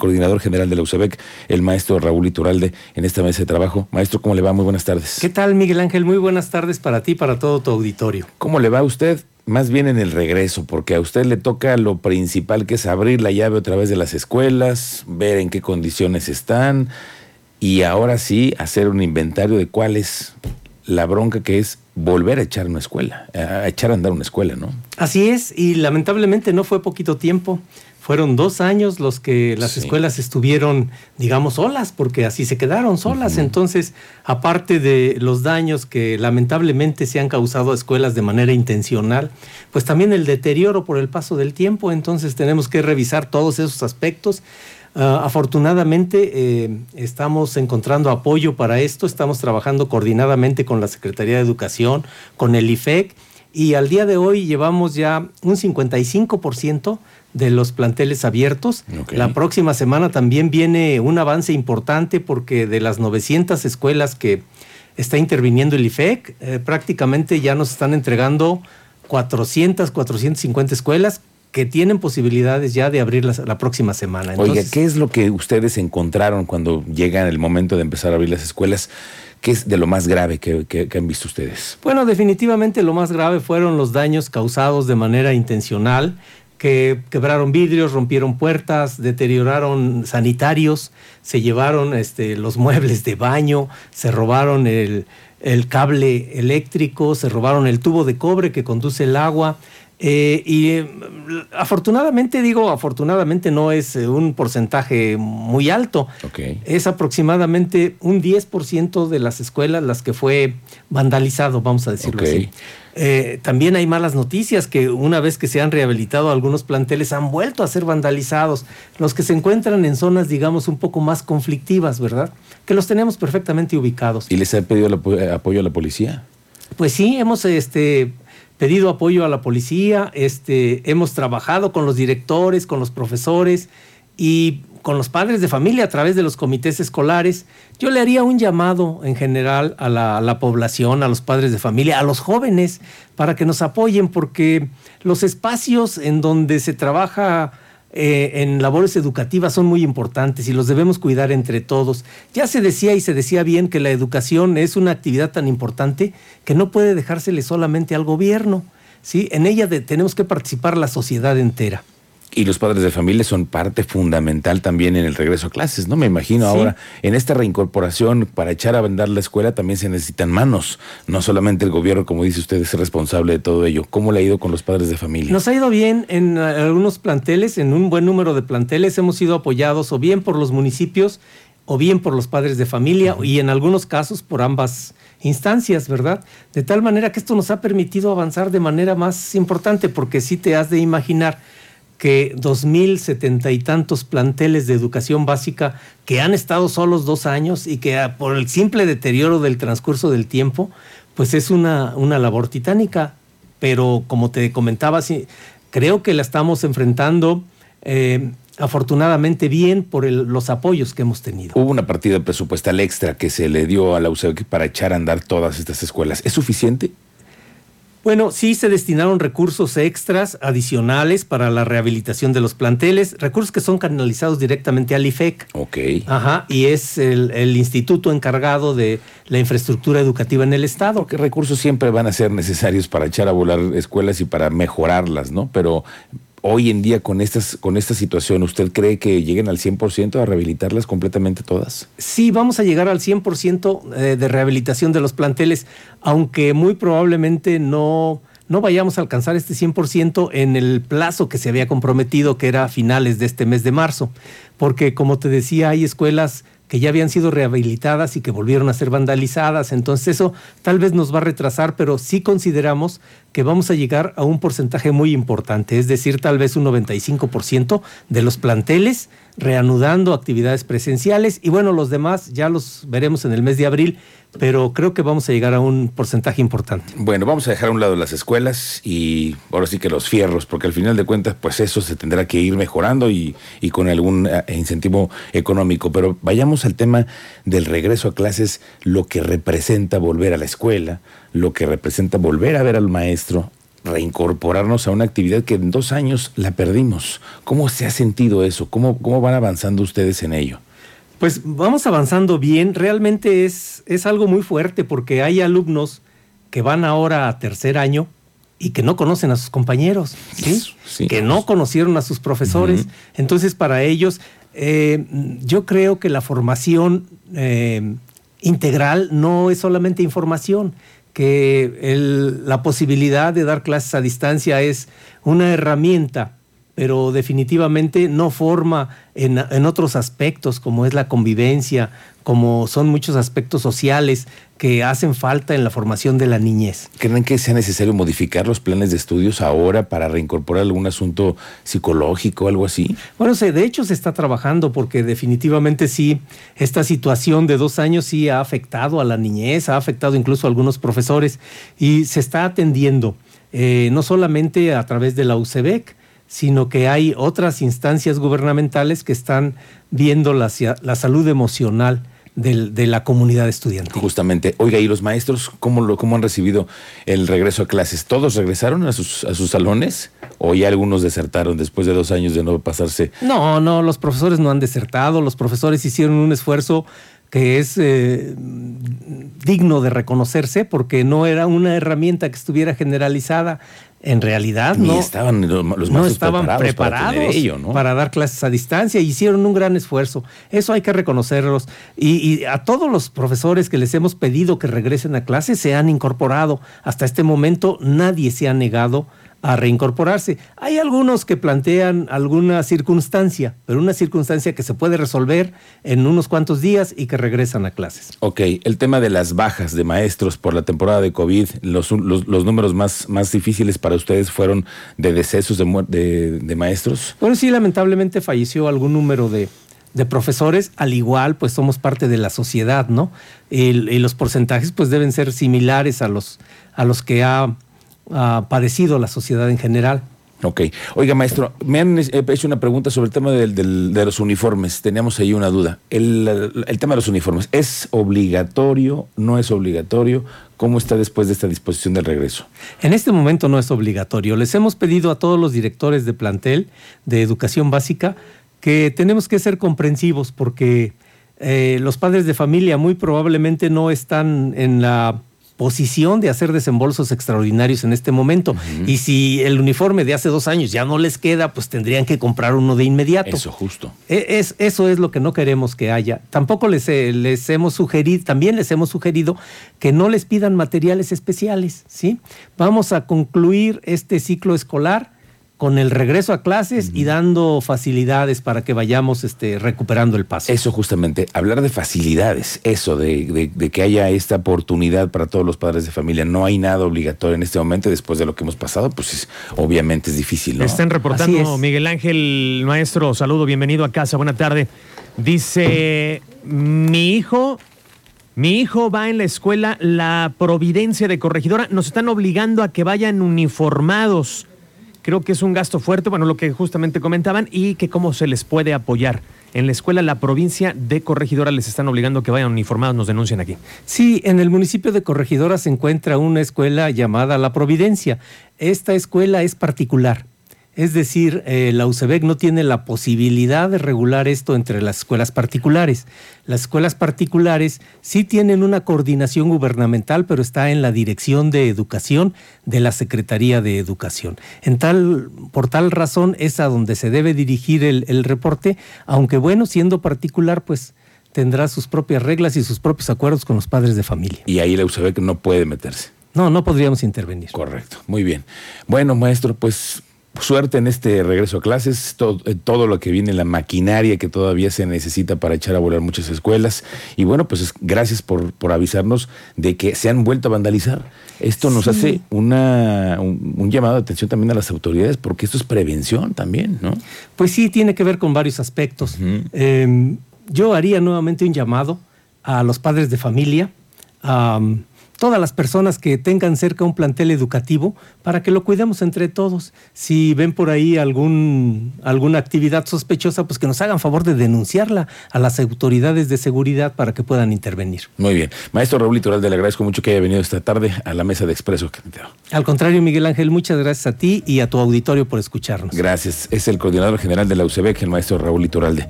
coordinador general de la UCEBEC, el maestro Raúl Ituralde, en esta mesa de trabajo. Maestro, ¿cómo le va? Muy buenas tardes. ¿Qué tal, Miguel Ángel? Muy buenas tardes para ti y para todo tu auditorio. ¿Cómo le va a usted? Más bien en el regreso, porque a usted le toca lo principal que es abrir la llave otra vez de las escuelas, ver en qué condiciones están y ahora sí hacer un inventario de cuál es la bronca que es volver a echar una escuela, a echar a andar una escuela, ¿no? Así es, y lamentablemente no fue poquito tiempo. Fueron dos años los que las escuelas estuvieron, digamos, solas, porque así se quedaron solas. Entonces, aparte de los daños que lamentablemente se han causado a escuelas de manera intencional, pues también el deterioro por el paso del tiempo. Entonces, tenemos que revisar todos esos aspectos. Ah, afortunadamente eh, estamos encontrando apoyo para esto, estamos trabajando coordinadamente con la Secretaría de Educación, con el IFEC, y al día de hoy llevamos ya un 55% de los planteles abiertos. La próxima semana también viene un avance importante porque de las 900 escuelas que está interviniendo el IFEC, eh, prácticamente ya nos están entregando 400, 450 escuelas que tienen posibilidades ya de abrir la, próxima semana. Oiga, ¿qué es lo que ustedes encontraron cuando llega el momento de empezar a abrir las escuelas? ¿Qué es de lo más grave que, han visto ustedes? Bueno, definitivamente lo más grave fueron los daños causados de manera intencional, que quebraron vidrios, rompieron puertas, deterioraron sanitarios, se llevaron este, los muebles de baño, se robaron el cable eléctrico, se robaron el tubo de cobre que conduce el agua. Eh, y mm, afortunadamente, digo, afortunadamente no es eh, un porcentaje muy alto. Es aproximadamente un 10% de las escuelas las que fue vandalizado, vamos a decirlo así. Eh, también hay malas noticias que una vez que se han rehabilitado algunos planteles han vuelto a ser vandalizados. Los que se encuentran en zonas, digamos, un poco más conflictivas, ¿verdad? Que los tenemos perfectamente ubicados. ¿Y les ha pedido apoyo a la policía? Pues sí, hemos este, pedido apoyo a la policía, este, hemos trabajado con los directores, con los profesores y con los padres de familia a través de los comités escolares. Yo le haría un llamado en general a la, a la, población, a los padres de familia, a los jóvenes, para que nos apoyen, porque los espacios en donde se trabaja eh, en labores educativas son muy importantes y los debemos cuidar entre todos. Ya se decía y se decía bien que la educación es una actividad tan importante que no puede dejársele solamente al gobierno. ¿sí? En ella tenemos que participar la sociedad entera. Y los padres de familia son parte fundamental también en el regreso a clases, ¿no? Me imagino ahora, en esta reincorporación, para echar a vender la escuela también se necesitan manos, no solamente el gobierno, como dice usted, es responsable de todo ello. ¿Cómo le ha ido con los padres de familia? Nos ha ido bien en algunos planteles, en un buen número de planteles, hemos sido apoyados o bien por los municipios o bien por los padres de familia y en algunos casos por ambas instancias, ¿verdad? De tal manera que esto nos ha permitido avanzar de manera más importante, porque si te has de imaginar, que dos mil setenta y tantos planteles de educación básica que han estado solos dos años y que ah, por el simple deterioro del transcurso del tiempo, pues es una, una labor titánica. Pero como te comentaba, creo que la estamos enfrentando eh, afortunadamente bien por los apoyos que hemos tenido. Hubo una partida presupuestal extra que se le dio a la UCEB para echar a andar todas estas escuelas. ¿Es suficiente? Bueno, sí se destinaron recursos extras adicionales para la rehabilitación de los planteles, recursos que son canalizados directamente al IFEC. Ok. Ajá, y es el, instituto encargado de la infraestructura educativa en el Estado. ¿Qué recursos siempre van a ser necesarios para echar a volar escuelas y para mejorarlas, ¿no? Pero hoy en día con, estas, con esta situación, ¿usted cree que lleguen al 100% a rehabilitarlas completamente todas? Sí, vamos a llegar al 100% eh, de rehabilitación de los planteles, aunque muy probablemente no, no vayamos a alcanzar este 100% en el plazo que se había comprometido, que era a finales de este mes de marzo, porque como te decía, hay escuelas que ya habían sido rehabilitadas y que volvieron a ser vandalizadas. Entonces eso tal vez nos va a retrasar, pero sí consideramos que vamos a llegar a un porcentaje muy importante, es decir, tal vez un 95% de los planteles reanudando actividades presenciales y bueno, los demás ya los veremos en el mes de abril, pero creo que vamos a llegar a un porcentaje importante. Bueno, vamos a dejar a un lado las escuelas y ahora sí que los fierros, porque al final de cuentas, pues eso se tendrá que ir mejorando y, con algún eh, incentivo económico. Pero vayamos al tema del regreso a clases, lo que representa volver a la escuela, lo que representa volver a ver al maestro, reincorporarnos a una actividad que en dos años la perdimos. ¿Cómo se ha sentido eso? ¿Cómo, cómo van avanzando ustedes en ello? Pues vamos avanzando bien. Realmente es, es algo muy fuerte porque hay alumnos que van ahora a tercer año y que no conocen a sus compañeros, ¿sí? que no conocieron a sus profesores. Entonces, para ellos, eh, yo creo que la formación eh, integral no es solamente información, que la posibilidad de dar clases a distancia es una herramienta pero definitivamente no forma en, otros aspectos como es la convivencia, como son muchos aspectos sociales que hacen falta en la formación de la niñez. ¿Creen que sea necesario modificar los planes de estudios ahora para reincorporar algún asunto psicológico algo así? Bueno, de hecho se está trabajando porque definitivamente sí, esta situación de dos años sí ha afectado a la niñez, ha afectado incluso a algunos profesores y se está atendiendo. Eh, no solamente a través de la UCEBEC, sino que hay otras instancias gubernamentales que están viendo la, la salud emocional de la comunidad estudiantil. Justamente. Oiga, ¿y los maestros cómo, lo, cómo han recibido el regreso a clases? ¿Todos regresaron a sus, a sus salones? ¿O ya algunos desertaron después de dos años de no pasarse? No, no, los profesores no han desertado. Los profesores hicieron un esfuerzo que es eh, digno de reconocerse porque no era una herramienta que estuviera generalizada. En realidad no estaban los no estaban preparados, para, dar clases a distancia. Hicieron un gran esfuerzo. Eso hay que reconocerlos. Y, y, a todos los profesores que les hemos pedido que regresen a clases se han incorporado. Hasta este momento nadie se ha negado a reincorporarse. Hay algunos que plantean alguna circunstancia, pero una circunstancia que se puede resolver en unos cuantos días y que regresan a clases. Ok, el tema de las bajas de maestros por la temporada de COVID, los, los, números más, más difíciles para ustedes fueron de decesos de, de, maestros. Bueno, sí, lamentablemente falleció algún número de, de profesores, al igual, pues somos parte de la sociedad, ¿no? Y, y, los porcentajes, pues deben ser similares a los, a los que ha ha padecido la sociedad en general. Ok. Oiga, maestro, me han hecho una pregunta sobre el tema de los uniformes. Teníamos ahí una duda. El, tema de los uniformes, ¿es obligatorio? ¿No es obligatorio? ¿Cómo está después de esta disposición del regreso? En este momento no es obligatorio. Les hemos pedido a todos los directores de plantel de educación básica que tenemos que ser comprensivos porque eh, los padres de familia muy probablemente no están en la posición de hacer desembolsos extraordinarios en este momento. Y si el uniforme de hace dos años ya no les queda, pues tendrían que comprar uno de inmediato. Eso, justo. E, es, eso es lo que no queremos que haya. Tampoco les, eh, les hemos sugerido, también les hemos sugerido que no les pidan materiales especiales, ¿sí? Vamos a concluir este ciclo escolar con el regreso a clases y dando facilidades para que vayamos este, recuperando el paso. Eso justamente, hablar de facilidades, eso, de, que haya esta oportunidad para todos los padres de familia. No hay nada obligatorio en este momento, después de lo que hemos pasado, pues obviamente es difícil. ¿no? Están reportando Miguel Ángel, maestro, saludo, bienvenido a casa, buena tarde. Dice, mi hijo mi hijo va en la escuela La Providencia de Corregidora. Nos están obligando a que vayan uniformados. Creo que es un gasto fuerte, bueno, lo que justamente comentaban, y que cómo se les puede apoyar. En la escuela, la provincia de Corregidora les están obligando que vayan uniformados, nos denuncian aquí. Sí, en el municipio de Corregidora se encuentra una escuela llamada La Providencia. Esta escuela es particular. Es decir, eh, la UCEBEC no tiene la posibilidad de regular esto entre las escuelas particulares. Las escuelas particulares sí tienen una coordinación gubernamental, pero está en la Dirección de Educación de la Secretaría de Educación. En tal, por tal razón es a donde se debe dirigir el, el reporte, aunque bueno, siendo particular, pues tendrá sus propias reglas y sus propios acuerdos con los padres de familia. Y ahí la UCEBEC no puede meterse. No, no podríamos intervenir. Correcto, muy bien. Bueno, maestro, pues suerte en este regreso a clases, eh, todo, lo que viene, la maquinaria que todavía se necesita para echar a volar muchas escuelas. Y bueno, pues gracias por, por avisarnos de que se han vuelto a vandalizar. Esto nos hace una, un, llamado de atención también a las autoridades, porque esto es prevención también, ¿no? Pues sí, tiene que ver con varios aspectos. Em, yo haría nuevamente un llamado a los padres de familia todas las personas que tengan cerca un plantel educativo para que lo cuidemos entre todos. Si ven por ahí algún, alguna actividad sospechosa, pues que nos hagan favor de denunciarla a las autoridades de seguridad para que puedan intervenir. Muy bien. Maestro Raúl Litoral, le agradezco mucho que haya venido esta tarde a la mesa de Expreso. Al contrario, Miguel Ángel, muchas gracias a ti y a tu auditorio por escucharnos. Gracias. Es el coordinador general de la UCEBEC, el maestro Raúl Litoralde.